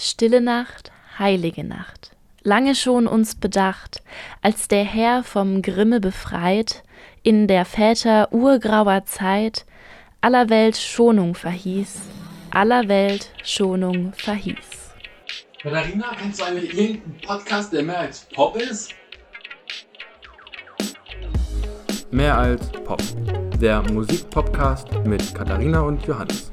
Stille Nacht, heilige Nacht, lange schon uns bedacht, als der Herr vom Grimme befreit, in der Väter urgrauer Zeit aller Welt Schonung verhieß, aller Welt Schonung verhieß. Katharina, kennst du eigentlich irgendeinen Podcast, der mehr als Pop ist? Mehr als Pop. Der Musikpodcast mit Katharina und Johannes.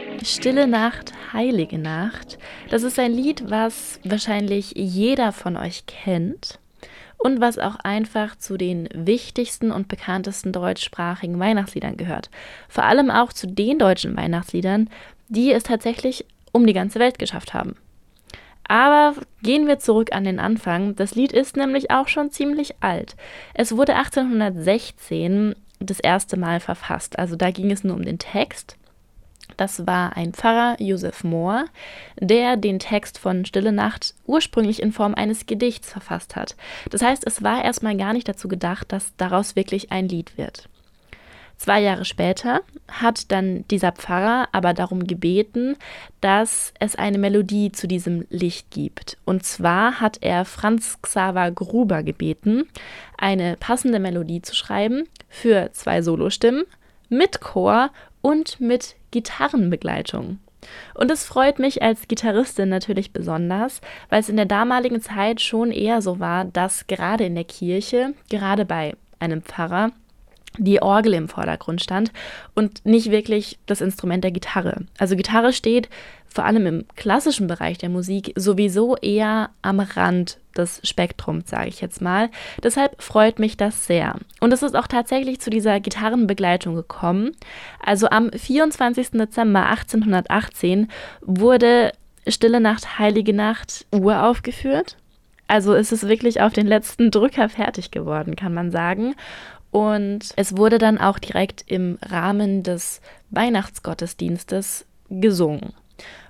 Stille Nacht, heilige Nacht. Das ist ein Lied, was wahrscheinlich jeder von euch kennt und was auch einfach zu den wichtigsten und bekanntesten deutschsprachigen Weihnachtsliedern gehört. Vor allem auch zu den deutschen Weihnachtsliedern, die es tatsächlich um die ganze Welt geschafft haben. Aber gehen wir zurück an den Anfang. Das Lied ist nämlich auch schon ziemlich alt. Es wurde 1816 das erste Mal verfasst. Also da ging es nur um den Text. Das war ein Pfarrer, Josef Mohr, der den Text von Stille Nacht ursprünglich in Form eines Gedichts verfasst hat. Das heißt, es war erstmal gar nicht dazu gedacht, dass daraus wirklich ein Lied wird. Zwei Jahre später hat dann dieser Pfarrer aber darum gebeten, dass es eine Melodie zu diesem Licht gibt. Und zwar hat er Franz Xaver Gruber gebeten, eine passende Melodie zu schreiben für zwei Solostimmen mit Chor und mit Gitarrenbegleitung. Und es freut mich als Gitarristin natürlich besonders, weil es in der damaligen Zeit schon eher so war, dass gerade in der Kirche, gerade bei einem Pfarrer, die Orgel im Vordergrund stand und nicht wirklich das Instrument der Gitarre. Also Gitarre steht vor allem im klassischen Bereich der Musik sowieso eher am Rand des Spektrums, sage ich jetzt mal. Deshalb freut mich das sehr. Und es ist auch tatsächlich zu dieser Gitarrenbegleitung gekommen. Also am 24. Dezember 1818 wurde Stille Nacht, Heilige Nacht uraufgeführt. Also ist es wirklich auf den letzten Drücker fertig geworden, kann man sagen. Und es wurde dann auch direkt im Rahmen des Weihnachtsgottesdienstes gesungen.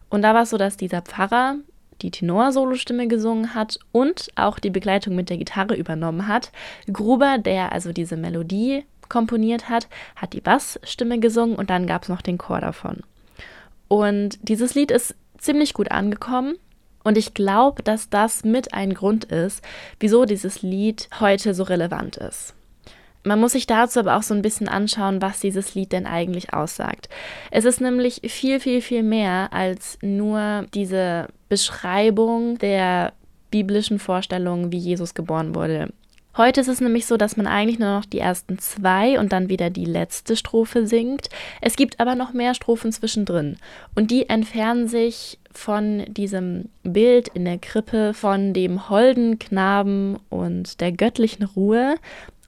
Und da war es so, dass dieser Pfarrer die Tenor-Solostimme gesungen hat und auch die Begleitung mit der Gitarre übernommen hat. Gruber, der also diese Melodie komponiert hat, hat die Bassstimme gesungen und dann gab es noch den Chor davon. Und dieses Lied ist ziemlich gut angekommen. Und ich glaube, dass das mit ein Grund ist, wieso dieses Lied heute so relevant ist. Man muss sich dazu aber auch so ein bisschen anschauen, was dieses Lied denn eigentlich aussagt. Es ist nämlich viel, viel, viel mehr als nur diese Beschreibung der biblischen Vorstellungen, wie Jesus geboren wurde. Heute ist es nämlich so, dass man eigentlich nur noch die ersten zwei und dann wieder die letzte Strophe singt. Es gibt aber noch mehr Strophen zwischendrin und die entfernen sich von diesem Bild in der Krippe von dem holden Knaben und der göttlichen Ruhe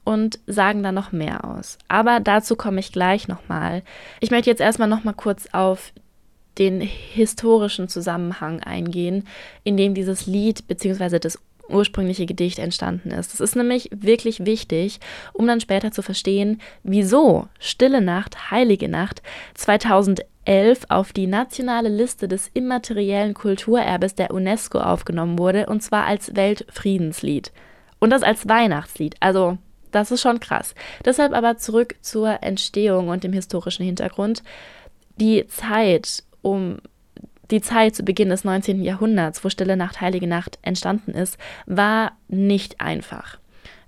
und sagen dann noch mehr aus. Aber dazu komme ich gleich nochmal. Ich möchte jetzt erstmal nochmal kurz auf den historischen Zusammenhang eingehen, in dem dieses Lied bzw. das ursprüngliche Gedicht entstanden ist. Das ist nämlich wirklich wichtig, um dann später zu verstehen, wieso Stille Nacht, Heilige Nacht 2011 auf die nationale Liste des immateriellen Kulturerbes der UNESCO aufgenommen wurde, und zwar als Weltfriedenslied. Und das als Weihnachtslied. Also das ist schon krass. Deshalb aber zurück zur Entstehung und dem historischen Hintergrund. Die Zeit um die Zeit zu Beginn des 19. Jahrhunderts, wo Stille Nacht, Heilige Nacht entstanden ist, war nicht einfach.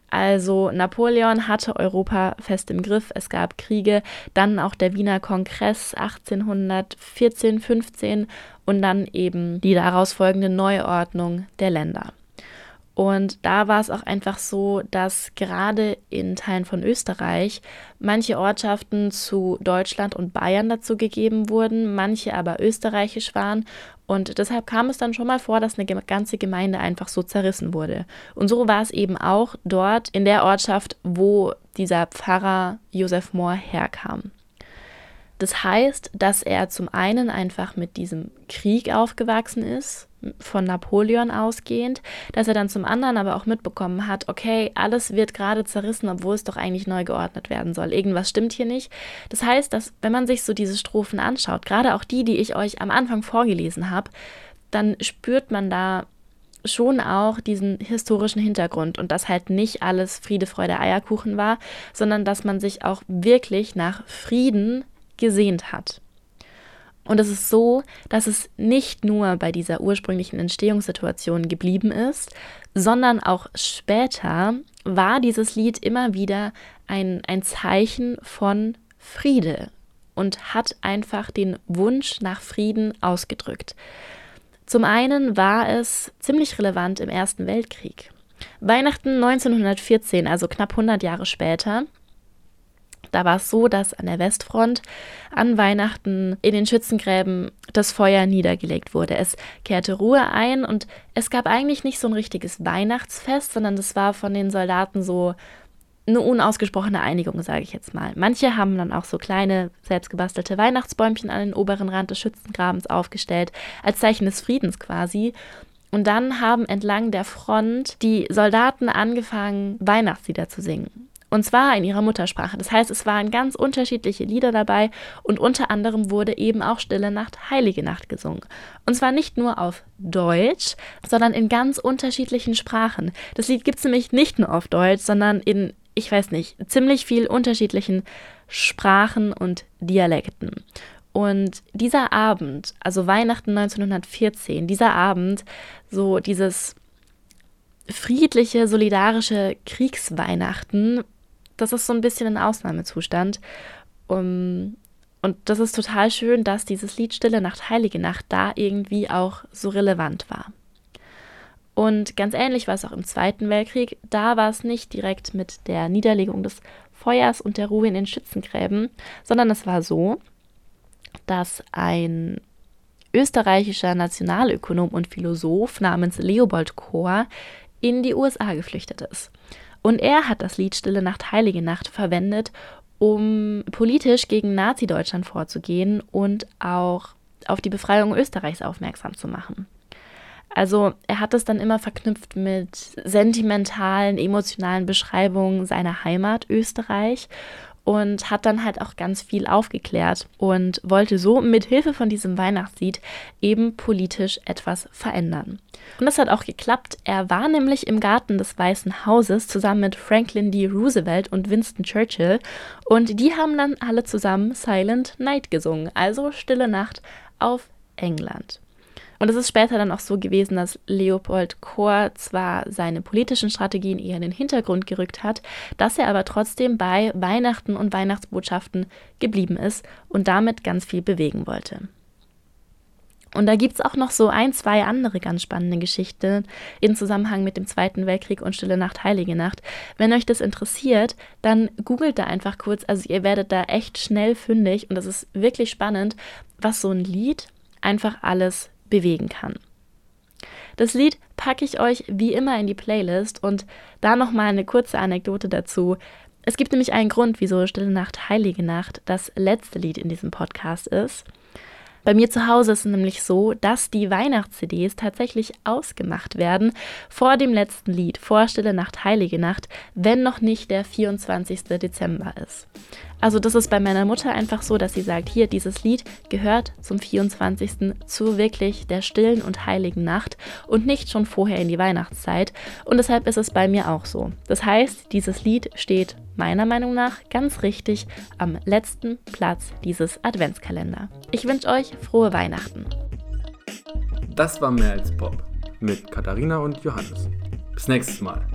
Also Napoleon hatte Europa fest im Griff, es gab Kriege, dann auch der Wiener Kongress 1814, 15 und dann eben die daraus folgende Neuordnung der Länder. Und da war es auch einfach so, dass gerade in Teilen von Österreich manche Ortschaften zu Deutschland und Bayern dazu gegeben wurden, manche aber österreichisch waren. Und deshalb kam es dann schon mal vor, dass eine ganze Gemeinde einfach so zerrissen wurde. Und so war es eben auch dort in der Ortschaft, wo dieser Pfarrer Josef Mohr herkam. Das heißt, dass er zum einen einfach mit diesem Krieg aufgewachsen ist, von Napoleon ausgehend, dass er dann zum anderen aber auch mitbekommen hat, okay, alles wird gerade zerrissen, obwohl es doch eigentlich neu geordnet werden soll. Irgendwas stimmt hier nicht. Das heißt, dass wenn man sich so diese Strophen anschaut, gerade auch die, die ich euch am Anfang vorgelesen habe, dann spürt man da schon auch diesen historischen Hintergrund und dass halt nicht alles Friede, Freude, Eierkuchen war, sondern dass man sich auch wirklich nach Frieden gesehnt hat. Und es ist so, dass es nicht nur bei dieser ursprünglichen Entstehungssituation geblieben ist, sondern auch später war dieses Lied immer wieder ein, ein Zeichen von Friede und hat einfach den Wunsch nach Frieden ausgedrückt. Zum einen war es ziemlich relevant im Ersten Weltkrieg. Weihnachten 1914, also knapp 100 Jahre später, da war es so, dass an der Westfront an Weihnachten in den Schützengräben das Feuer niedergelegt wurde. Es kehrte Ruhe ein und es gab eigentlich nicht so ein richtiges Weihnachtsfest, sondern das war von den Soldaten so eine unausgesprochene Einigung, sage ich jetzt mal. Manche haben dann auch so kleine, selbstgebastelte Weihnachtsbäumchen an den oberen Rand des Schützengrabens aufgestellt, als Zeichen des Friedens quasi. Und dann haben entlang der Front die Soldaten angefangen, Weihnachtslieder zu singen. Und zwar in ihrer Muttersprache. Das heißt, es waren ganz unterschiedliche Lieder dabei und unter anderem wurde eben auch Stille Nacht, Heilige Nacht gesungen. Und zwar nicht nur auf Deutsch, sondern in ganz unterschiedlichen Sprachen. Das Lied gibt es nämlich nicht nur auf Deutsch, sondern in, ich weiß nicht, ziemlich viel unterschiedlichen Sprachen und Dialekten. Und dieser Abend, also Weihnachten 1914, dieser Abend, so dieses friedliche, solidarische Kriegsweihnachten, das ist so ein bisschen ein Ausnahmezustand. Um, und das ist total schön, dass dieses Lied Stille Nacht, Heilige Nacht da irgendwie auch so relevant war. Und ganz ähnlich war es auch im Zweiten Weltkrieg. Da war es nicht direkt mit der Niederlegung des Feuers und der Ruhe in den Schützengräben, sondern es war so, dass ein österreichischer Nationalökonom und Philosoph namens Leopold Kohr in die USA geflüchtet ist. Und er hat das Lied Stille Nacht, Heilige Nacht verwendet, um politisch gegen Nazi-Deutschland vorzugehen und auch auf die Befreiung Österreichs aufmerksam zu machen. Also er hat es dann immer verknüpft mit sentimentalen, emotionalen Beschreibungen seiner Heimat Österreich und hat dann halt auch ganz viel aufgeklärt und wollte so mit Hilfe von diesem Weihnachtslied eben politisch etwas verändern. Und das hat auch geklappt. Er war nämlich im Garten des Weißen Hauses zusammen mit Franklin D. Roosevelt und Winston Churchill und die haben dann alle zusammen Silent Night gesungen, also Stille Nacht auf England. Und es ist später dann auch so gewesen, dass Leopold Kohr zwar seine politischen Strategien eher in den Hintergrund gerückt hat, dass er aber trotzdem bei Weihnachten und Weihnachtsbotschaften geblieben ist und damit ganz viel bewegen wollte. Und da gibt es auch noch so ein, zwei andere ganz spannende Geschichten in Zusammenhang mit dem Zweiten Weltkrieg und Stille Nacht, Heilige Nacht. Wenn euch das interessiert, dann googelt da einfach kurz. Also ihr werdet da echt schnell fündig und das ist wirklich spannend, was so ein Lied einfach alles bewegen kann. Das Lied packe ich euch wie immer in die Playlist und da nochmal eine kurze Anekdote dazu. Es gibt nämlich einen Grund, wieso Stille Nacht, Heilige Nacht das letzte Lied in diesem Podcast ist. Bei mir zu Hause ist es nämlich so, dass die Weihnachts-CDs tatsächlich ausgemacht werden vor dem letzten Lied, vor Stille Nacht, Heilige Nacht, wenn noch nicht der 24. Dezember ist. Also das ist bei meiner Mutter einfach so, dass sie sagt, hier, dieses Lied gehört zum 24. zu wirklich der stillen und heiligen Nacht und nicht schon vorher in die Weihnachtszeit. Und deshalb ist es bei mir auch so. Das heißt, dieses Lied steht meiner Meinung nach ganz richtig am letzten Platz dieses Adventskalender. Ich wünsche euch frohe Weihnachten. Das war mehr als Pop mit Katharina und Johannes. Bis nächstes Mal.